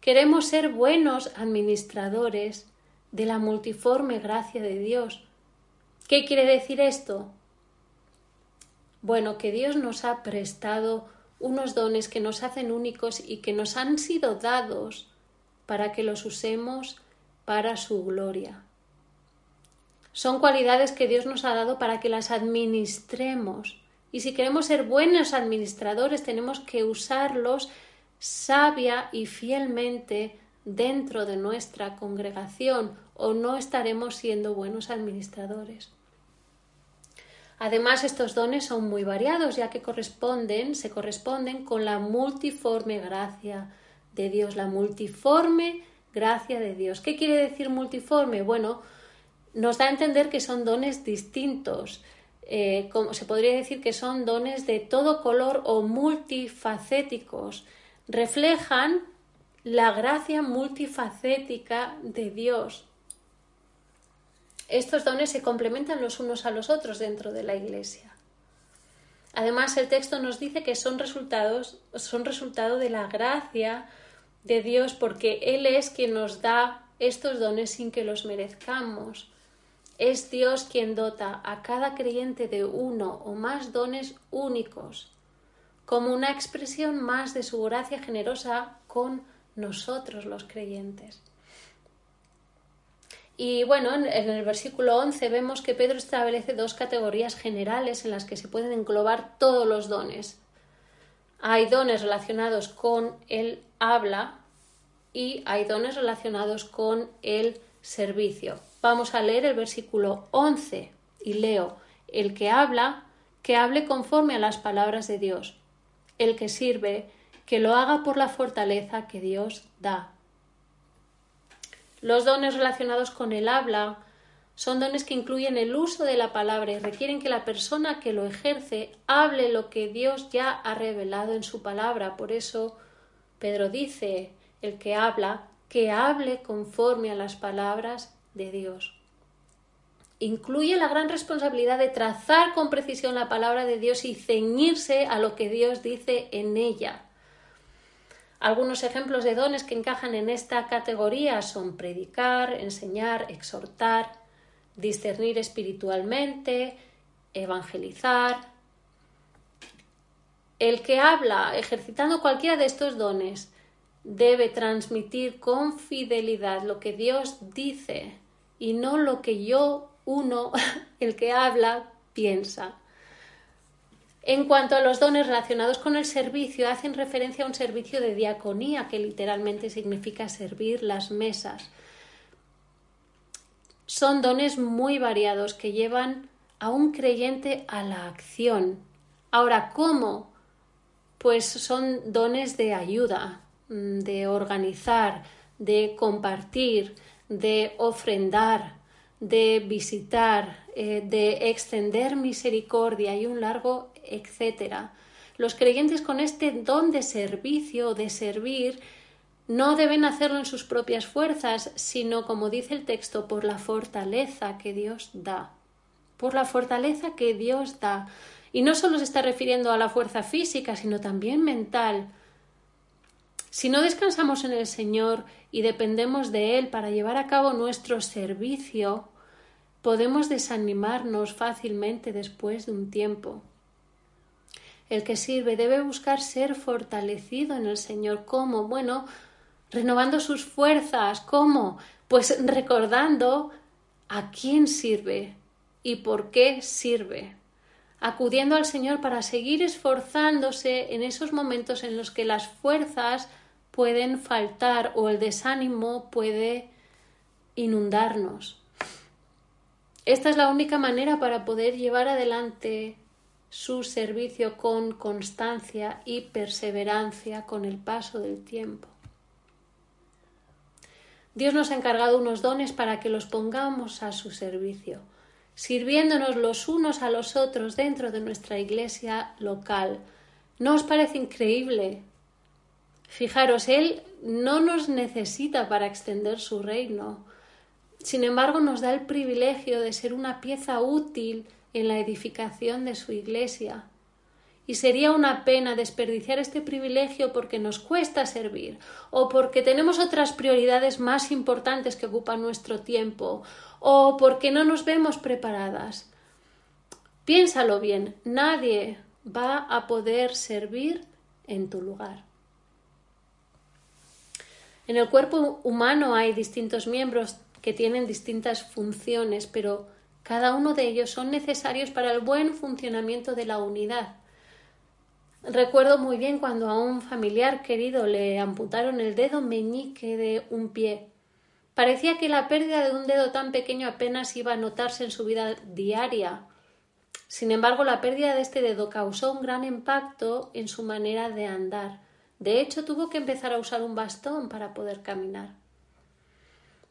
Queremos ser buenos administradores de la multiforme gracia de Dios. ¿Qué quiere decir esto? Bueno, que Dios nos ha prestado unos dones que nos hacen únicos y que nos han sido dados para que los usemos para su gloria. Son cualidades que Dios nos ha dado para que las administremos. Y si queremos ser buenos administradores, tenemos que usarlos sabia y fielmente dentro de nuestra congregación o no estaremos siendo buenos administradores. Además, estos dones son muy variados, ya que corresponden, se corresponden con la multiforme gracia de Dios, la multiforme gracia de Dios. ¿Qué quiere decir multiforme? Bueno, nos da a entender que son dones distintos, eh, como se podría decir que son dones de todo color o multifacéticos reflejan la gracia multifacética de Dios. Estos dones se complementan los unos a los otros dentro de la Iglesia. Además, el texto nos dice que son resultados, son resultado de la gracia de Dios porque Él es quien nos da estos dones sin que los merezcamos. Es Dios quien dota a cada creyente de uno o más dones únicos como una expresión más de su gracia generosa con nosotros los creyentes. Y bueno, en, el versículo 11 vemos que Pedro establece dos categorías generales en las que se pueden englobar todos los dones. Hay dones relacionados con el habla y hay dones relacionados con el servicio. Vamos a leer el versículo 11 y leo, el que habla, que hable conforme a las palabras de Dios el que sirve, que lo haga por la fortaleza que Dios da. Los dones relacionados con el habla son dones que incluyen el uso de la palabra y requieren que la persona que lo ejerce hable lo que Dios ya ha revelado en su palabra. Por eso Pedro dice, el que habla, que hable conforme a las palabras de Dios incluye la gran responsabilidad de trazar con precisión la palabra de Dios y ceñirse a lo que Dios dice en ella. Algunos ejemplos de dones que encajan en esta categoría son predicar, enseñar, exhortar, discernir espiritualmente, evangelizar. El que habla ejercitando cualquiera de estos dones debe transmitir con fidelidad lo que Dios dice y no lo que yo uno, el que habla, piensa. En cuanto a los dones relacionados con el servicio, hacen referencia a un servicio de diaconía, que literalmente significa servir las mesas. Son dones muy variados que llevan a un creyente a la acción. Ahora, ¿cómo? Pues son dones de ayuda, de organizar, de compartir, de ofrendar, de visitar, eh, de extender misericordia y un largo etcétera. Los creyentes con este don de servicio, de servir, no deben hacerlo en sus propias fuerzas, sino, como dice el texto, por la fortaleza que Dios da. Por la fortaleza que Dios da. Y no solo se está refiriendo a la fuerza física, sino también mental. Si no descansamos en el Señor y dependemos de Él para llevar a cabo nuestro servicio, podemos desanimarnos fácilmente después de un tiempo. El que sirve debe buscar ser fortalecido en el Señor. ¿Cómo? Bueno, renovando sus fuerzas. ¿Cómo? Pues recordando a quién sirve y por qué sirve. Acudiendo al Señor para seguir esforzándose en esos momentos en los que las fuerzas pueden faltar o el desánimo puede inundarnos. Esta es la única manera para poder llevar adelante su servicio con constancia y perseverancia con el paso del tiempo. Dios nos ha encargado unos dones para que los pongamos a su servicio, sirviéndonos los unos a los otros dentro de nuestra iglesia local. ¿No os parece increíble Fijaros, Él no nos necesita para extender su reino. Sin embargo, nos da el privilegio de ser una pieza útil en la edificación de su Iglesia. Y sería una pena desperdiciar este privilegio porque nos cuesta servir o porque tenemos otras prioridades más importantes que ocupan nuestro tiempo o porque no nos vemos preparadas. Piénsalo bien, nadie va a poder servir en tu lugar. En el cuerpo humano hay distintos miembros que tienen distintas funciones, pero cada uno de ellos son necesarios para el buen funcionamiento de la unidad. Recuerdo muy bien cuando a un familiar querido le amputaron el dedo meñique de un pie. Parecía que la pérdida de un dedo tan pequeño apenas iba a notarse en su vida diaria. Sin embargo, la pérdida de este dedo causó un gran impacto en su manera de andar. De hecho, tuvo que empezar a usar un bastón para poder caminar.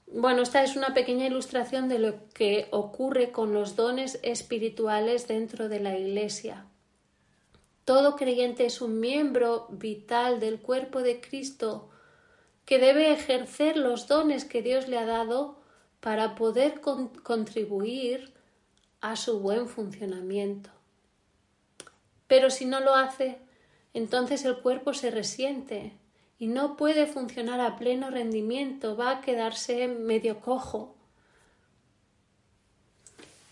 Bueno, esta es una pequeña ilustración de lo que ocurre con los dones espirituales dentro de la Iglesia. Todo creyente es un miembro vital del cuerpo de Cristo que debe ejercer los dones que Dios le ha dado para poder contribuir a su buen funcionamiento. Pero si no lo hace, entonces el cuerpo se resiente y no puede funcionar a pleno rendimiento, va a quedarse medio cojo.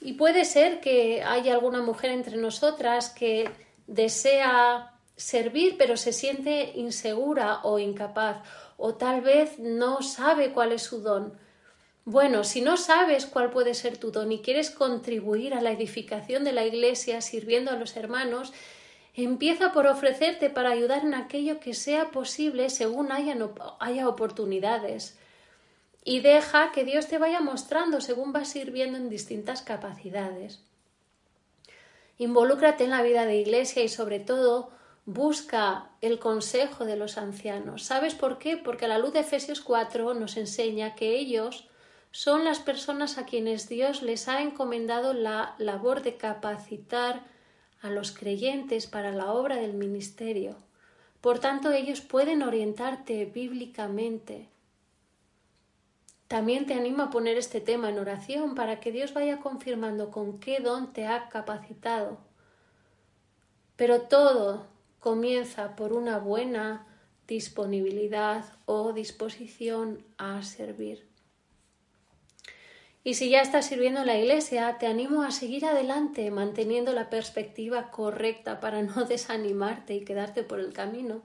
Y puede ser que haya alguna mujer entre nosotras que desea servir pero se siente insegura o incapaz o tal vez no sabe cuál es su don. Bueno, si no sabes cuál puede ser tu don y quieres contribuir a la edificación de la Iglesia sirviendo a los hermanos, Empieza por ofrecerte para ayudar en aquello que sea posible según haya, haya oportunidades. Y deja que Dios te vaya mostrando según vas sirviendo en distintas capacidades. Involúcrate en la vida de iglesia y sobre todo busca el consejo de los ancianos. ¿Sabes por qué? Porque a la luz de Efesios 4 nos enseña que ellos son las personas a quienes Dios les ha encomendado la labor de capacitar a los creyentes para la obra del ministerio. Por tanto, ellos pueden orientarte bíblicamente. También te animo a poner este tema en oración para que Dios vaya confirmando con qué don te ha capacitado. Pero todo comienza por una buena disponibilidad o disposición a servir. Y si ya estás sirviendo en la iglesia, te animo a seguir adelante manteniendo la perspectiva correcta para no desanimarte y quedarte por el camino.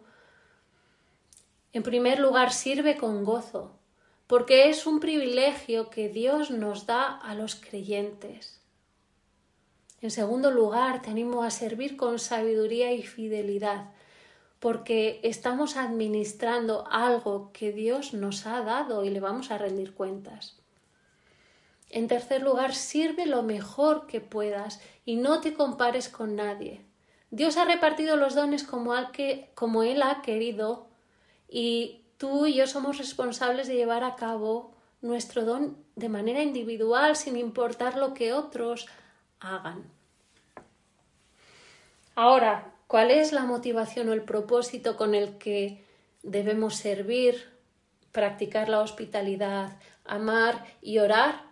En primer lugar, sirve con gozo, porque es un privilegio que Dios nos da a los creyentes. En segundo lugar, te animo a servir con sabiduría y fidelidad, porque estamos administrando algo que Dios nos ha dado y le vamos a rendir cuentas. En tercer lugar, sirve lo mejor que puedas y no te compares con nadie. Dios ha repartido los dones como, Él ha querido y tú y yo somos responsables de llevar a cabo nuestro don de manera individual sin importar lo que otros hagan. Ahora, ¿cuál es la motivación o el propósito con el que debemos servir, practicar la hospitalidad, amar y orar?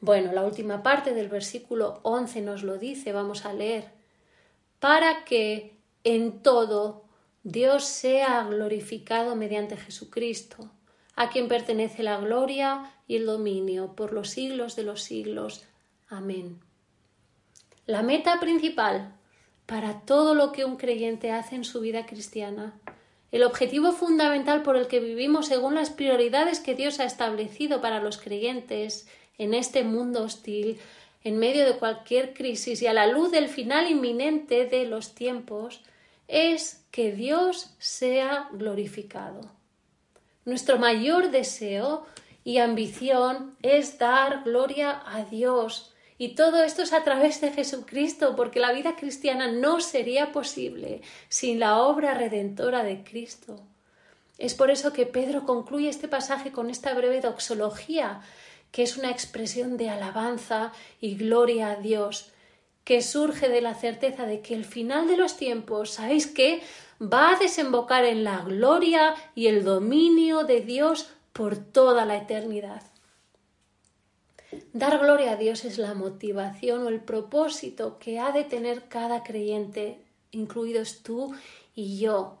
Bueno, la última parte del versículo 11 nos lo dice, vamos a leer, para que en todo Dios sea glorificado mediante Jesucristo, a quien pertenece la gloria y el dominio por los siglos de los siglos. Amén. La meta principal para todo lo que un creyente hace en su vida cristiana, el objetivo fundamental por el que vivimos según las prioridades que Dios ha establecido para los creyentes en este mundo hostil, en medio de cualquier crisis y a la luz del final inminente de los tiempos, es que Dios sea glorificado. Nuestro mayor deseo y ambición es dar gloria a Dios. Y todo esto es a través de Jesucristo, porque la vida cristiana no sería posible sin la obra redentora de Cristo. Es por eso que Pedro concluye este pasaje con esta breve doxología, que es una expresión de alabanza y gloria a Dios, que surge de la certeza de que el final de los tiempos, ¿sabéis qué? va a desembocar en la gloria y el dominio de Dios por toda la eternidad. Dar gloria a Dios es la motivación o el propósito que ha de tener cada creyente, incluidos tú y yo.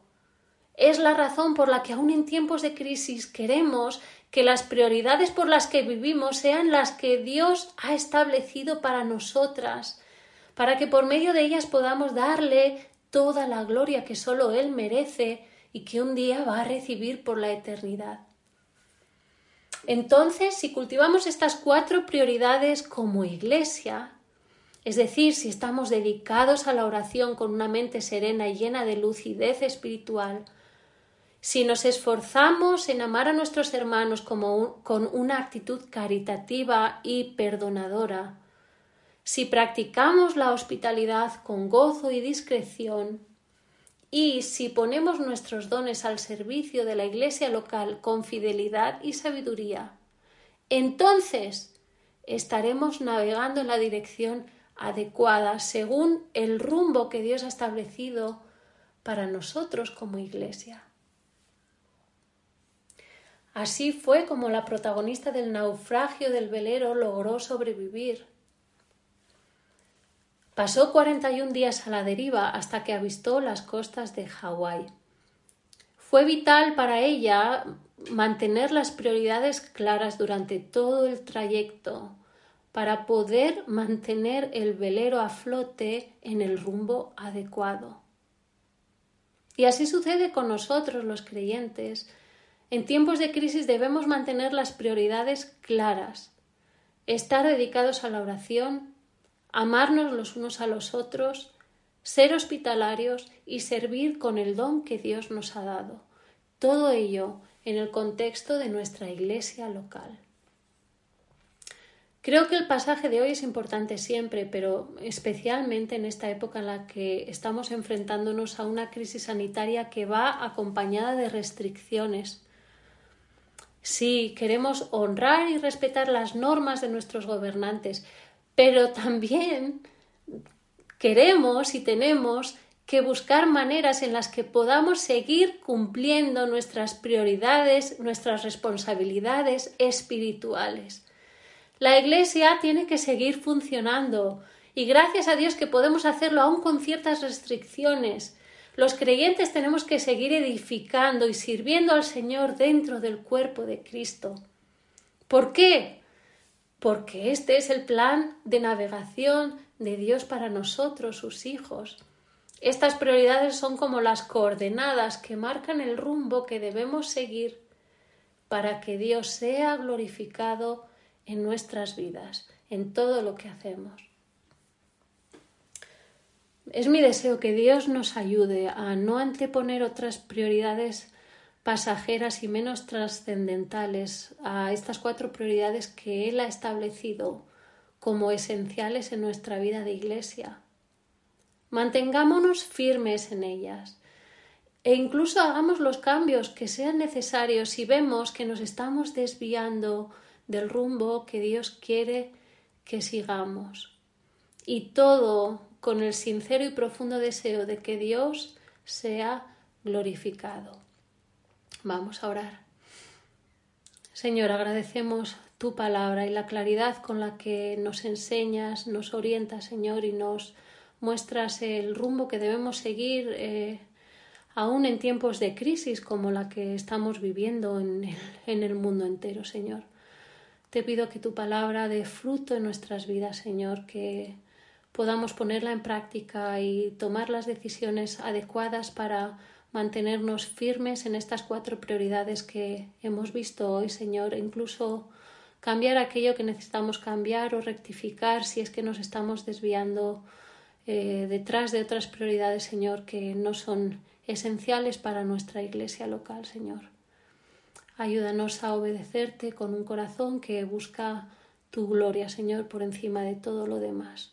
Es la razón por la que aun en tiempos de crisis queremos que las prioridades por las que vivimos sean las que Dios ha establecido para nosotras, para que por medio de ellas podamos darle toda la gloria que sólo Él merece y que un día va a recibir por la eternidad. Entonces, si cultivamos estas cuatro prioridades como iglesia, es decir, si estamos dedicados a la oración con una mente serena y llena de lucidez espiritual, si nos esforzamos en amar a nuestros hermanos con una actitud caritativa y perdonadora, si practicamos la hospitalidad con gozo y discreción, y si ponemos nuestros dones al servicio de la Iglesia local con fidelidad y sabiduría, entonces estaremos navegando en la dirección adecuada según el rumbo que Dios ha establecido para nosotros como Iglesia. Así fue como la protagonista del naufragio del velero logró sobrevivir Pasó 41 días a la deriva hasta que avistó las costas de Hawái. Fue vital para ella mantener las prioridades claras durante todo el trayecto para poder mantener el velero a flote en el rumbo adecuado. Y así sucede con nosotros los creyentes. En tiempos de crisis debemos mantener las prioridades claras, estar dedicados a la oración, amarnos los unos a los otros, ser hospitalarios y servir con el don que Dios nos ha dado. Todo ello en el contexto de nuestra iglesia local. Creo que el pasaje de hoy es importante siempre, pero especialmente en esta época en la que estamos enfrentándonos a una crisis sanitaria que va acompañada de restricciones. Sí, queremos honrar y respetar las normas de nuestros gobernantes, pero también queremos y tenemos que buscar maneras en las que podamos seguir cumpliendo nuestras prioridades, nuestras responsabilidades espirituales. La Iglesia tiene que seguir funcionando y gracias a Dios que podemos hacerlo aún con ciertas restricciones. Los creyentes tenemos que seguir edificando y sirviendo al Señor dentro del cuerpo de Cristo. ¿Por qué? porque este es el plan de navegación de Dios para nosotros, sus hijos. Estas prioridades son como las coordenadas que marcan el rumbo que debemos seguir para que Dios sea glorificado en nuestras vidas, en todo lo que hacemos. Es mi deseo que Dios nos ayude a no anteponer otras prioridades pasajeras y menos trascendentales a estas cuatro prioridades que Él ha establecido como esenciales en nuestra vida de iglesia. Mantengámonos firmes en ellas. e incluso hagamos los cambios que sean necesarios si vemos que nos estamos desviando del rumbo que Dios quiere que sigamos. Y todo con el sincero y profundo deseo de que Dios sea glorificado. Vamos a orar. Señor, agradecemos tu palabra y la claridad con la que nos enseñas, nos orientas, Señor, y nos muestras el rumbo que debemos seguir eh, aún en tiempos de crisis como la que estamos viviendo en el, en el mundo entero, Señor. Te pido que tu palabra dé fruto en nuestras vidas, Señor, que podamos ponerla en práctica y tomar las decisiones adecuadas para mantenernos firmes en estas cuatro prioridades que hemos visto hoy, Señor, incluso cambiar aquello que necesitamos cambiar o rectificar si es que nos estamos desviando eh, detrás de otras prioridades, Señor, que no son esenciales para nuestra iglesia local, Señor. Ayúdanos a obedecerte con un corazón que busca tu gloria, Señor, por encima de todo lo demás.